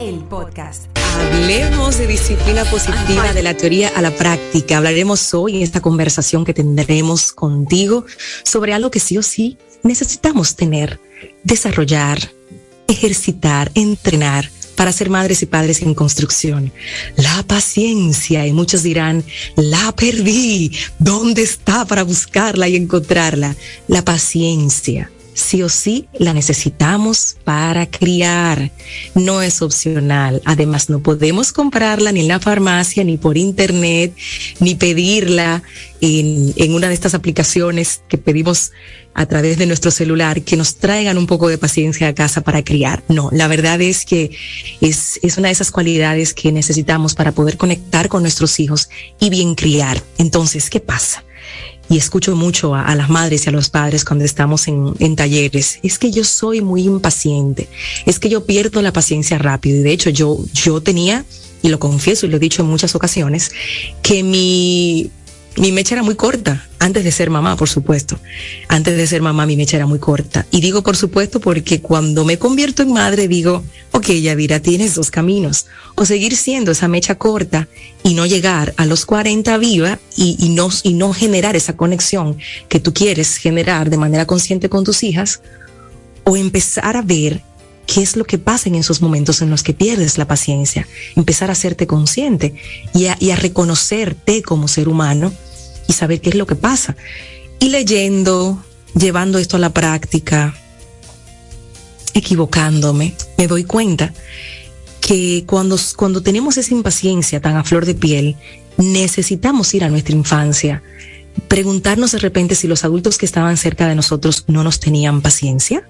el podcast. Hablemos de disciplina positiva, de la teoría a la práctica. Hablaremos hoy en esta conversación que tendremos contigo sobre algo que sí o sí necesitamos tener, desarrollar, ejercitar, entrenar para ser madres y padres en construcción. La paciencia, y muchos dirán, la perdí, ¿dónde está para buscarla y encontrarla? La paciencia sí o sí la necesitamos para criar. No es opcional. Además, no podemos comprarla ni en la farmacia, ni por internet, ni pedirla en, en, una de estas aplicaciones que pedimos a través de nuestro celular, que nos traigan un poco de paciencia a casa para criar. No, la verdad es que es, es una de esas cualidades que necesitamos para poder conectar con nuestros hijos y bien criar. Entonces, ¿qué pasa? Y escucho mucho a, las madres y a los padres cuando estamos en, en, talleres, es que yo soy muy impaciente, es que yo pierdo la paciencia rápido. Y de hecho yo, yo tenía, y lo confieso y lo he dicho en muchas ocasiones, que mi, mi mecha era muy corta, antes de ser mamá, por supuesto. Antes de ser mamá, mi mecha era muy corta. Y digo por supuesto porque cuando me convierto en madre, digo, ok, Yadira, tienes dos caminos. O seguir siendo esa mecha corta y no llegar a los 40 viva y, no, y no generar esa conexión que tú quieres generar de manera consciente con tus hijas. O empezar a ver qué es lo que pasa en esos momentos en los que pierdes la paciencia, empezar a hacerte consciente y a reconocerte como ser humano y saber qué es lo que pasa. Y leyendo, llevando esto a la práctica, equivocándome, me doy cuenta que cuando, cuando tenemos esa impaciencia tan a flor de piel, necesitamos ir a nuestra infancia, preguntarnos de repente si los adultos que estaban cerca de nosotros no nos tenían paciencia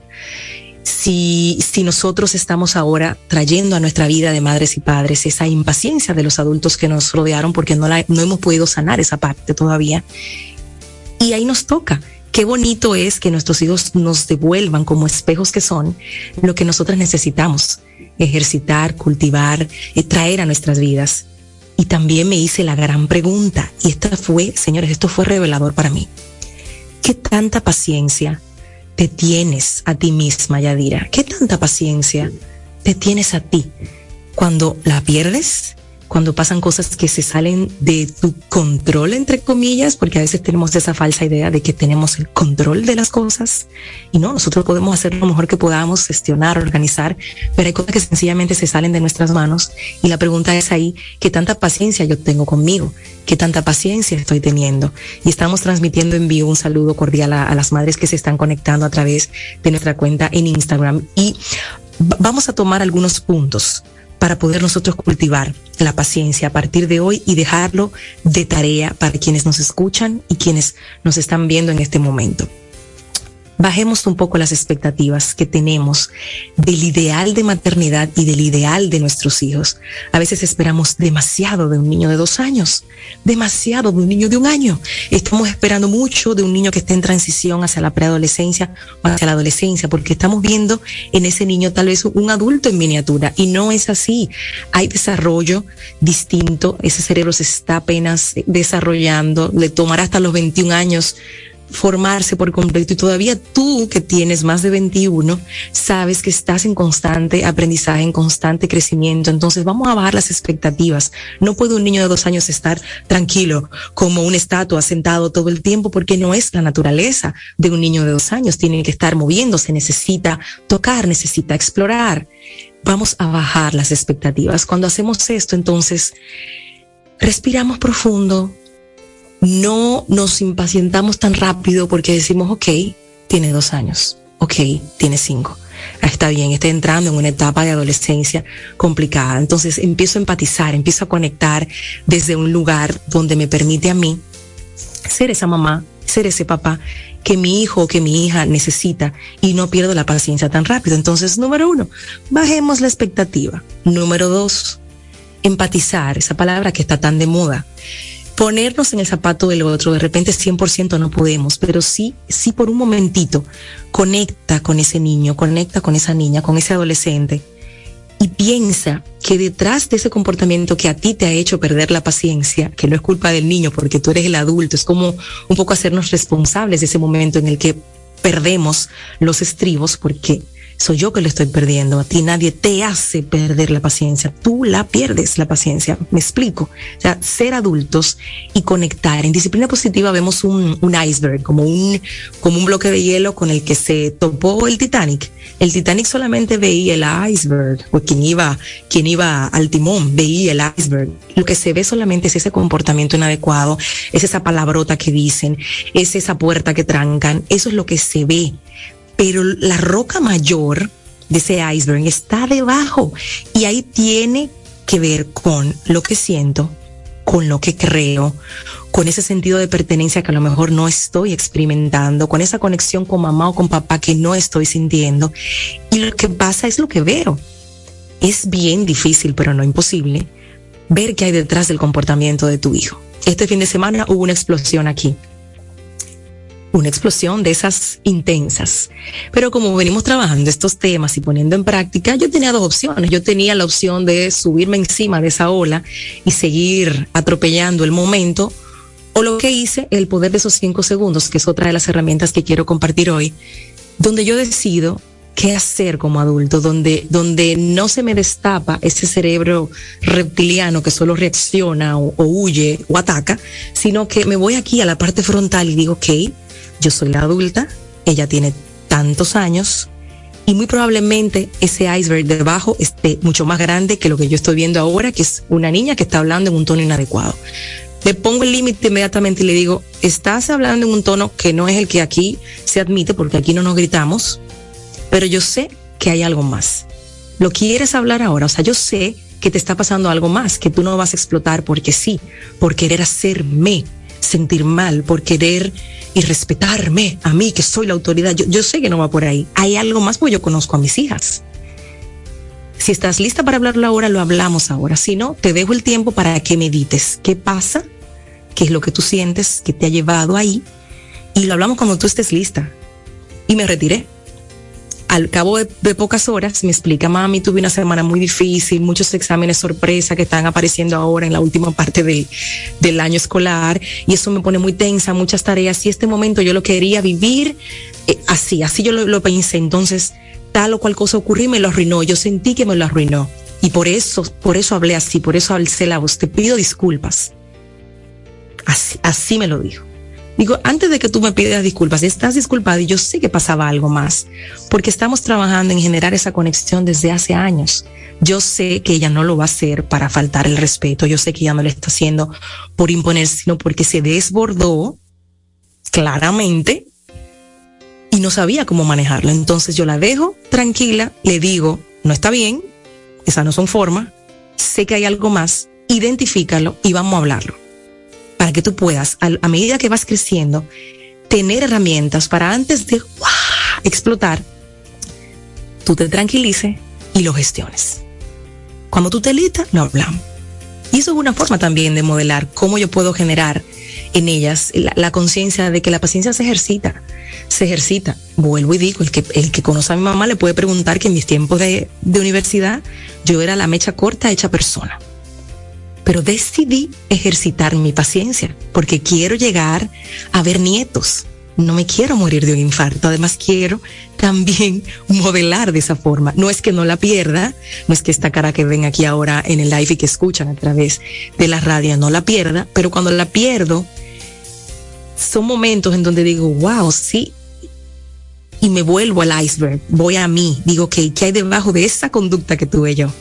si, nosotros estamos ahora trayendo a nuestra vida de madres y padres esa impaciencia de los adultos que nos rodearon porque no, la, no hemos podido sanar esa parte todavía. Y ahí nos toca. Qué bonito es que nuestros hijos nos devuelvan como espejos que son lo que nosotros necesitamos, ejercitar, cultivar, y traer a nuestras vidas. Y también me hice la gran pregunta, y esta fue, señores, esto fue revelador para mí. ¿Qué tanta paciencia te tienes a ti misma, Yadira? ¿Qué tanta paciencia te tienes a ti cuando la pierdes? Cuando pasan cosas que se salen de tu control, entre comillas, porque a veces tenemos esa falsa idea de que tenemos el control de las cosas y no, nosotros podemos hacer lo mejor que podamos, gestionar, organizar, pero hay cosas que sencillamente se salen de nuestras manos y la pregunta es ahí, ¿qué tanta paciencia yo tengo conmigo? qué tanta paciencia estoy teniendo. Y estamos transmitiendo en vivo un saludo cordial a, a las madres que se están conectando a través de nuestra cuenta en Instagram. Y vamos a tomar algunos puntos para poder nosotros cultivar la paciencia a partir de hoy y dejarlo de tarea para quienes nos escuchan y quienes nos están viendo en este momento bajemos un poco las expectativas que tenemos del ideal de maternidad y del ideal de nuestros hijos. A veces esperamos demasiado de un niño de dos años, demasiado de un niño de un año. Estamos esperando mucho de un niño que esté en transición hacia la preadolescencia o hacia la adolescencia, porque estamos viendo en ese niño tal vez un adulto en miniatura y no es así. Hay desarrollo distinto, ese cerebro se está apenas desarrollando, le tomará hasta los 21 años formarse por completo y todavía tú que tienes más de 21 sabes que estás en constante aprendizaje, en constante crecimiento. Entonces vamos a bajar las expectativas. No puede un niño de dos años estar tranquilo como una estatua sentado todo el tiempo porque no es la naturaleza de un niño de dos años. Tiene que estar moviéndose, necesita tocar, necesita explorar. Vamos a bajar las expectativas. Cuando hacemos esto, entonces respiramos profundo, no nos impacientamos tan rápido porque decimos, ok, tiene dos años, ok, tiene cinco. Ah, está bien, está entrando en una etapa de adolescencia complicada. Entonces empiezo a empatizar, empiezo a conectar desde un lugar donde me permite a mí ser esa mamá ser ese papá que mi hijo o que mi hija necesita y no pierdo la paciencia tan rápido. Entonces, número uno, bajemos la expectativa. Número dos, empatizar, esa palabra que está tan de moda. Ponernos en el zapato del otro, de repente 100% no podemos, pero sí, sí por un momentito, conecta con ese niño, conecta con esa niña, con ese adolescente y piensa que detrás de ese comportamiento que a ti te ha hecho perder la paciencia, que no es culpa del niño porque tú eres el adulto, es como un poco hacernos responsables de ese momento en el que perdemos los estribos porque soy yo que lo estoy perdiendo. A ti nadie te hace perder la paciencia. Tú la pierdes la paciencia. Me explico. O ser adultos y conectar. En disciplina positiva vemos un, un iceberg, como un, como un bloque de hielo con el que se topó el Titanic. El Titanic solamente veía el iceberg, o quien iba, quien iba al timón veía el iceberg. Lo que se ve solamente es ese comportamiento inadecuado, es esa palabrota que dicen, es esa puerta que trancan. Eso es lo que se ve pero la roca mayor de ese iceberg está debajo y ahí tiene que ver con lo que siento, con lo que creo, con ese sentido de pertenencia que a lo mejor no estoy experimentando, con esa conexión con mamá o con papá que no estoy sintiendo. Y lo que pasa es lo que veo. Es bien difícil, pero no imposible, ver qué hay detrás del comportamiento de tu hijo. Este fin de semana hubo una explosión aquí una explosión de esas intensas. Pero como venimos trabajando estos temas y poniendo en práctica, yo tenía dos opciones. Yo tenía la opción de subirme encima de esa ola y seguir atropellando el momento. O lo que hice, el poder de esos cinco segundos, que es otra de las herramientas que quiero compartir hoy, donde yo decido qué hacer como adulto, donde, donde no se me destapa ese cerebro reptiliano que solo reacciona o, huye o ataca, sino que me voy aquí a la parte frontal y digo, ok, yo soy la adulta, ella tiene tantos años y muy probablemente ese iceberg debajo esté mucho más grande que lo que yo estoy viendo ahora, que es una niña que está hablando en un tono inadecuado. Le pongo el límite inmediatamente y le digo, estás hablando en un tono que no es el que aquí se admite, porque aquí no nos gritamos, pero yo sé que hay algo más. ¿Lo quieres hablar ahora? O sea, yo sé que te está pasando algo más, que tú no vas a explotar porque sí, por querer hacerme sentir mal, por querer y respetarme a mí, que soy la autoridad. Yo, yo sé que no va por ahí. Hay algo más, porque yo conozco a mis hijas. Si estás lista para hablarlo ahora, lo hablamos ahora. Si no, te dejo el tiempo para que medites. ¿Qué pasa? ¿Qué es lo que tú sientes que te ha llevado ahí? Y lo hablamos cuando tú estés lista. Y me retiré al cabo de, pocas horas me explica, mami, tuve una semana muy difícil, muchos exámenes sorpresa que están apareciendo ahora en la última parte del, del año escolar y eso me pone muy tensa, muchas tareas y este momento yo lo quería vivir eh, así, así yo lo, pensé. Entonces, tal o cual cosa ocurrió me lo arruinó, yo sentí que me lo arruinó y por eso, por eso hablé así, por eso alcé la voz, te pido disculpas. Así, así me lo dijo. Digo, antes de que tú me pidas disculpas, estás disculpada y yo sé que pasaba algo más, porque estamos trabajando en generar esa conexión desde hace años. Yo sé que ella no lo va a hacer para faltar el respeto, yo sé que ella no lo está haciendo por imponer, sino porque se desbordó claramente y no sabía cómo manejarlo. Entonces yo la dejo tranquila, le digo, no está bien, esas no son formas, sé que hay algo más, identifícalo y vamos a hablarlo para que tú puedas, a, medida que vas creciendo, tener herramientas para antes de explotar, tú te tranquilices y lo gestiones. Cuando tú te listas, lo hablamos. Y eso es una forma también de modelar cómo yo puedo generar en ellas la, conciencia de que la paciencia se ejercita, se ejercita. Vuelvo y digo, el que, el que conoce a mi mamá le puede preguntar que en mis tiempos de, de universidad yo era la mecha corta hecha persona pero decidí ejercitar mi paciencia porque quiero llegar a ver nietos. No me quiero morir de un infarto, además quiero también modelar de esa forma. No es que no la pierda, no es que esta cara que ven aquí ahora en el live y que escuchan a través de la radio no la pierda, pero cuando la pierdo, son momentos en donde digo, wow, sí, y me vuelvo al iceberg, voy a mí, digo, ok, ¿qué hay debajo de esa conducta que tuve yo?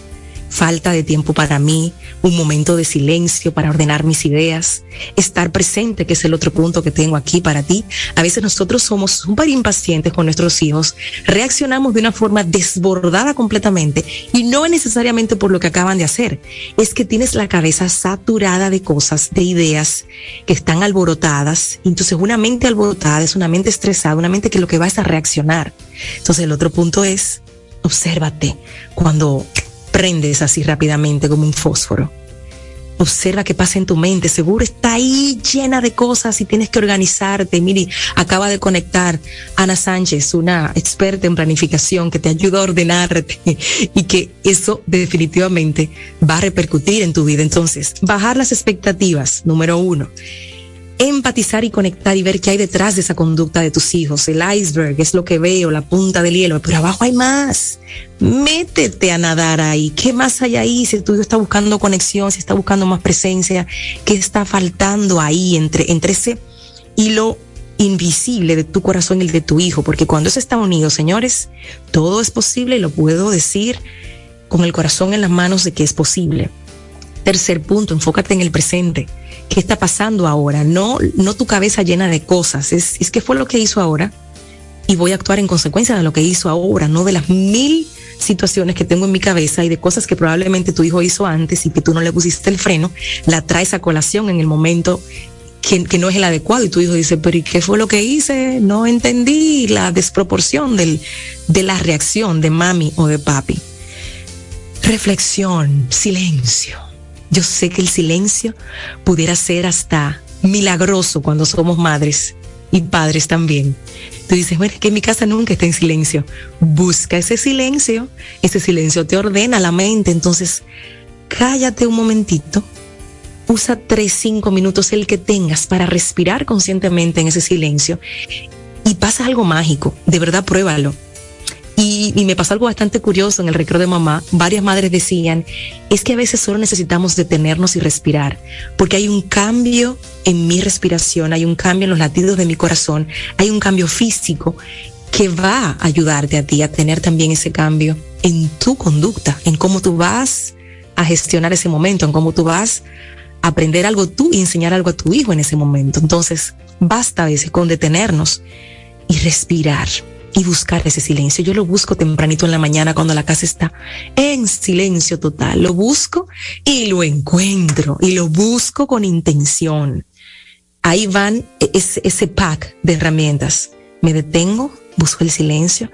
Falta de tiempo para mí, un momento de silencio para ordenar mis ideas, estar presente, que es el otro punto que tengo aquí para ti. A veces nosotros somos súper impacientes con nuestros hijos, reaccionamos de una forma desbordada completamente y no es necesariamente por lo que acaban de hacer, es que tienes la cabeza saturada de cosas, de ideas que están alborotadas. Entonces una mente alborotada es una mente estresada, una mente que lo que va es a reaccionar. Entonces el otro punto es, obsérvate cuando prendes así rápidamente como un fósforo. Observa qué pasa en tu mente. Seguro está ahí llena de cosas y tienes que organizarte. Miri, acaba de conectar Ana Sánchez, una experta en planificación que te ayuda a ordenarte y que eso definitivamente va a repercutir en tu vida. Entonces, bajar las expectativas, número uno empatizar y conectar y ver qué hay detrás de esa conducta de tus hijos. El iceberg es lo que veo, la punta del hielo, pero abajo hay más. Métete a nadar ahí. ¿Qué más hay ahí? Si tu hijo está buscando conexión, si está buscando más presencia, ¿qué está faltando ahí entre, entre ese hilo invisible de tu corazón y el de tu hijo? Porque cuando eso está unido, señores, todo es posible y lo puedo decir con el corazón en las manos de que es posible. Tercer punto, enfócate en el presente. Qué está pasando ahora, no, no tu cabeza llena de cosas, es, es que fue lo que hizo ahora y voy a actuar en consecuencia de lo que hizo ahora, no de las mil situaciones que tengo en mi cabeza y de cosas que probablemente tu hijo hizo antes y que tú no le pusiste el freno, la traes a colación en el momento que, no es el adecuado y tu hijo dice, pero ¿y qué fue lo que hice? No entendí la desproporción de la reacción de mami o de papi. Reflexión, silencio yo sé que el silencio pudiera ser hasta milagroso cuando somos madres y padres también. Tú dices, bueno, es que mi casa nunca está en silencio. Busca ese silencio, ese silencio te ordena la mente, entonces cállate un momentito, usa tres, cinco minutos el que tengas para respirar conscientemente en ese silencio. Y pasa algo mágico, de verdad pruébalo y, me pasó algo bastante curioso en el recreo de mamá. Varias madres decían, es que a veces solo necesitamos detenernos y respirar, porque hay un cambio en mi respiración, hay un cambio en los latidos de mi corazón, hay un cambio físico que va a ayudarte a ti a tener también ese cambio en tu conducta, en cómo tú vas a gestionar ese momento, en cómo tú vas a aprender algo tú y enseñar algo a tu hijo en ese momento. Entonces, basta a veces con detenernos y respirar y buscar ese silencio. Yo lo busco tempranito en la mañana cuando la casa está en silencio total. Lo busco y lo encuentro y lo busco con intención. Ahí van e-, ese, ese pack de herramientas. Me detengo, busco el silencio,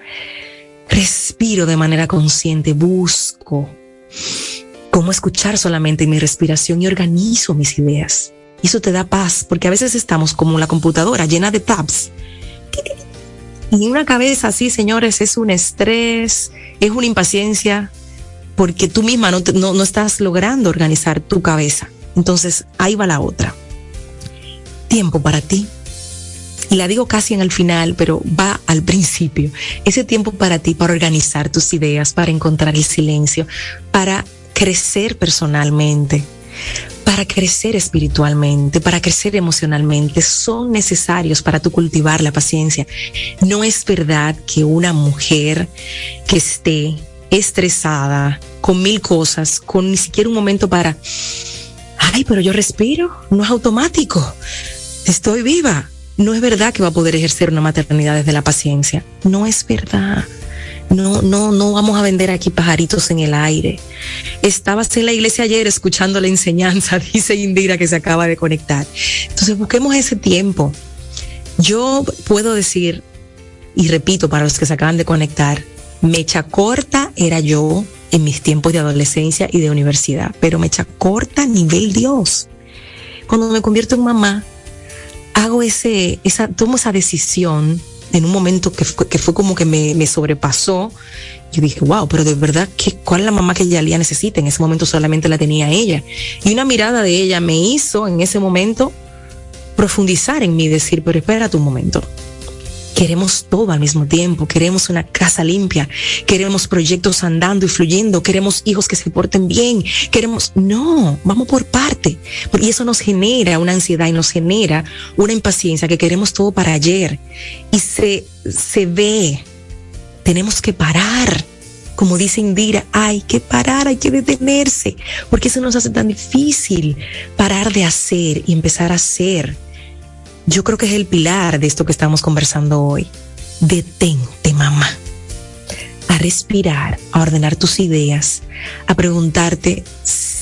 respiro de manera consciente, busco cómo escuchar solamente mi respiración y organizo mis ideas. Y eso te da paz, porque a veces estamos como la computadora llena de tabs y una cabeza así, señores, es un estrés, es una impaciencia, porque tú misma no, no, no estás logrando organizar tu cabeza. Entonces, ahí va la otra. Tiempo para ti. Y la digo casi en el final, pero va al principio. Ese tiempo para ti, para organizar tus ideas, para encontrar el silencio, para crecer personalmente, para crecer espiritualmente, para crecer emocionalmente, son necesarios para tu cultivar la paciencia. No es verdad que una mujer que esté estresada, con mil cosas, con ni siquiera un momento para, ay, pero yo respiro, no es automático, estoy viva. No es verdad que va a poder ejercer una maternidad desde la paciencia. No es verdad. No, no, no vamos a vender aquí pajaritos en el aire. Estabas en la iglesia ayer escuchando la enseñanza, dice Indira que se acaba de conectar. Entonces busquemos ese tiempo. Yo puedo decir, y repito para los que se acaban de conectar, mecha corta era yo en mis tiempos de adolescencia y de universidad, pero mecha corta nivel Dios. Cuando me convierto en mamá, hago ese, esa, tomo esa decisión en un momento que, que fue como que me, me, sobrepasó. Yo dije, wow, pero de verdad, ¿qué, ¿cuál es la mamá que Yalía necesita? En ese momento solamente la tenía ella. Y una mirada de ella me hizo en ese momento profundizar en mí, decir, pero espérate un momento. Queremos todo al mismo tiempo, queremos una casa limpia, queremos proyectos andando y fluyendo, queremos hijos que se porten bien, queremos, no, vamos por parte. Y eso nos genera una ansiedad y nos genera una impaciencia que queremos todo para ayer. Y se, se ve, tenemos que parar como dice Indira, hay que parar, hay que detenerse, porque eso nos hace tan difícil parar de hacer y empezar a hacer. Yo creo que es el pilar de esto que estamos conversando hoy. Detente, mamá. A respirar, a ordenar tus ideas, a preguntarte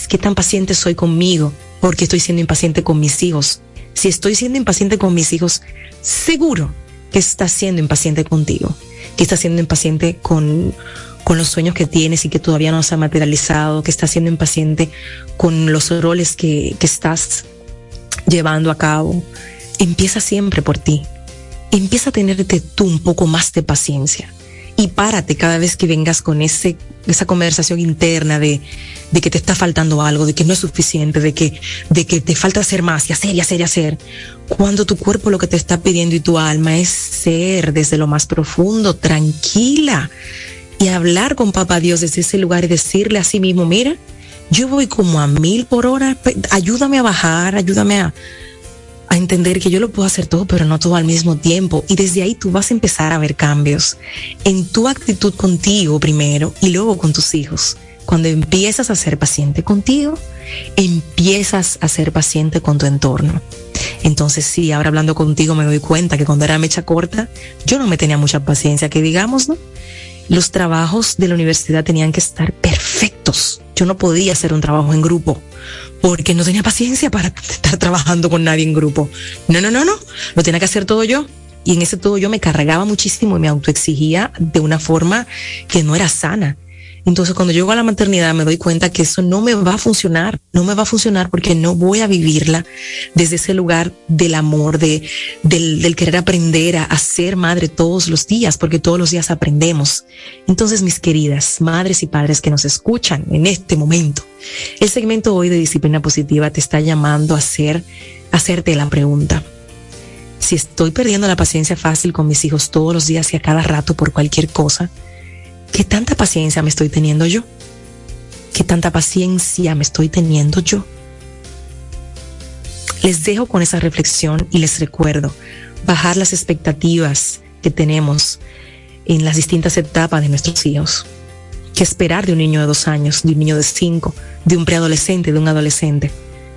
qué tan paciente soy conmigo, porque estoy siendo impaciente con mis hijos. Si estoy siendo impaciente con mis hijos, seguro que estás siendo impaciente contigo, que estás siendo impaciente con, con los sueños que tienes y que todavía no se ha materializado, que estás siendo impaciente con los roles que, que estás llevando a cabo. Empieza siempre por ti. Empieza a tenerte tú un poco más de paciencia y párate cada vez que vengas con ese, esa conversación interna de, de que te está faltando algo, de que no es suficiente, de que, de que te falta hacer más y hacer y hacer y hacer. Cuando tu cuerpo lo que te está pidiendo y tu alma es ser desde lo más profundo, tranquila y hablar con Papá Dios desde ese lugar y decirle a sí mismo, mira, yo voy como a mil por hora, ayúdame a bajar, ayúdame a, a entender que yo lo puedo hacer todo, pero no todo al mismo tiempo. Y desde ahí tú vas a empezar a ver cambios en tu actitud contigo primero y luego con tus hijos. Cuando empiezas a ser paciente contigo, empiezas a ser paciente con tu entorno. Entonces sí, ahora hablando contigo me doy cuenta que cuando era mecha corta, yo no me tenía mucha paciencia, que digamos. Los trabajos de la universidad tenían que estar perfectos. Yo no podía hacer un trabajo en grupo porque no tenía paciencia para estar trabajando con nadie en grupo. No, no, no, no, lo tenía que hacer todo yo. Y en ese todo yo me cargaba muchísimo y me autoexigía de una forma que no era sana. Entonces, cuando llego a la maternidad, me doy cuenta que eso no me va a funcionar, no me va a funcionar porque no voy a vivirla desde ese lugar del amor, de, del, querer aprender a, a ser madre todos los días, porque todos los días aprendemos. Entonces, mis queridas madres y padres que nos escuchan en este momento, el segmento hoy de disciplina positiva te está llamando a hacer, a hacerte la pregunta. Si estoy perdiendo la paciencia fácil con mis hijos todos los días y a cada rato por cualquier cosa, ¿Qué tanta paciencia me estoy teniendo yo? ¿Qué tanta paciencia me estoy teniendo yo? Les dejo con esa reflexión y les recuerdo bajar las expectativas que tenemos en las distintas etapas de nuestros hijos. ¿Qué esperar de un niño de dos años, de un niño de cinco, de un preadolescente, de un adolescente?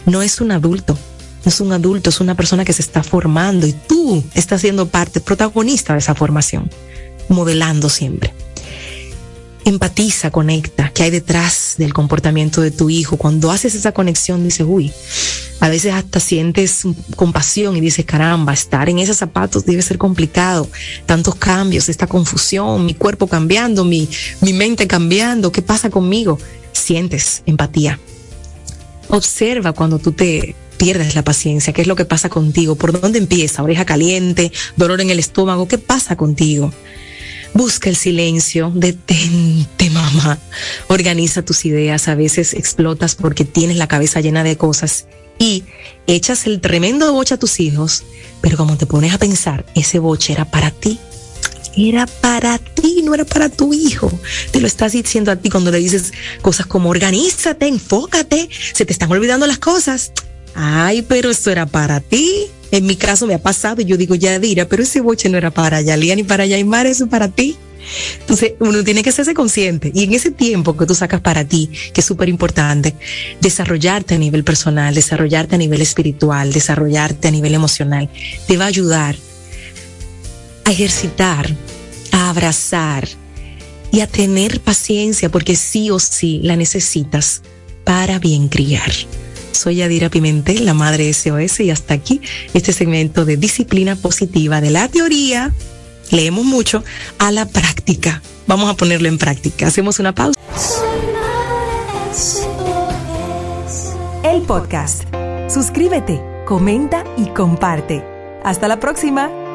No es un adulto, no es un adulto, es una persona que se está formando y tú estás siendo parte, protagonista de esa formación, modelando siempre empatiza, conecta, qué hay detrás del comportamiento de tu hijo. Cuando haces esa conexión, dices, uy, a veces hasta sientes compasión y dices, caramba, estar en esos zapatos debe ser complicado. Tantos cambios, esta confusión, mi cuerpo cambiando, mi, mi mente cambiando, ¿qué pasa conmigo? Sientes empatía. Observa cuando tú te pierdes la paciencia, qué es lo que pasa contigo, por dónde empieza, oreja caliente, dolor en el estómago, ¿qué pasa contigo? Busca el silencio, detente, mamá. Organiza tus ideas, a veces explotas porque tienes la cabeza llena de cosas y echas el tremendo boche a tus hijos, pero como te pones a pensar, ese boche era para ti. Era para ti, no era para tu hijo. Te lo estás diciendo a ti cuando le dices cosas como organízate, enfócate, se te están olvidando las cosas. Ay, pero eso era para ti. En mi caso me ha pasado y yo digo, ya Yadira, pero ese boche no era para Yalía ni para Yaimar, eso es para ti. Entonces, uno tiene que hacerse consciente. Y en ese tiempo que tú sacas para ti, que es súper importante, desarrollarte a nivel personal, desarrollarte a nivel espiritual, desarrollarte a nivel emocional, te va a ayudar a ejercitar, a abrazar y a tener paciencia, porque sí o sí la necesitas para bien criar. Soy Yadira Pimentel, la madre SOS, y hasta aquí este segmento de disciplina positiva de la teoría. Leemos mucho a la práctica. Vamos a ponerlo en práctica. Hacemos una pausa. El podcast. Suscríbete, comenta y comparte. Hasta la próxima.